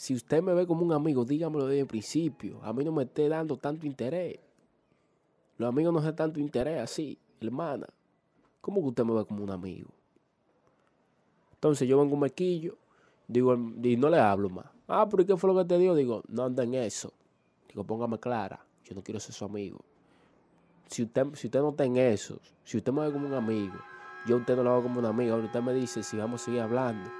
Si usted me ve como un amigo, dígamelo desde el principio. A mí no me esté dando tanto interés. Los amigos no se tanto interés así, hermana. ¿Cómo que usted me ve como un amigo? Entonces yo vengo un mequillo, digo, y no le hablo más. Ah, pero ¿qué fue lo que te dio? Digo, no anda en eso. Digo, póngame clara. Yo no quiero ser su amigo. Si usted, si usted no está en eso, si usted me ve como un amigo, yo a usted no lo hago como un amigo. Ahora usted me dice si vamos a seguir hablando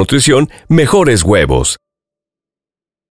nutrición, mejores huevos.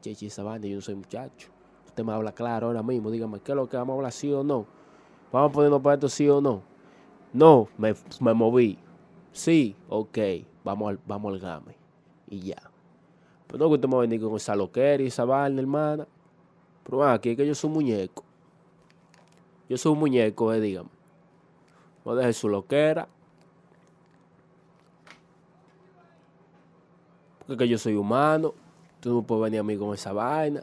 Chechi, esa vaina, yo no soy muchacho. Usted me habla claro ahora mismo, dígame, ¿qué es lo que vamos a hablar, sí o no? Vamos a ponernos para esto, sí o no. No, me, me moví. Sí, ok, vamos al, vamos al game. Y ya. Pero no que usted me va a venir con esa loquera y esa vaina, hermana. Pero bueno, aquí es que yo soy un muñeco. Yo soy un muñeco, eh, dígame. No deje su loquera. Porque yo soy humano. Tú no puedes venir a mí con esa vaina.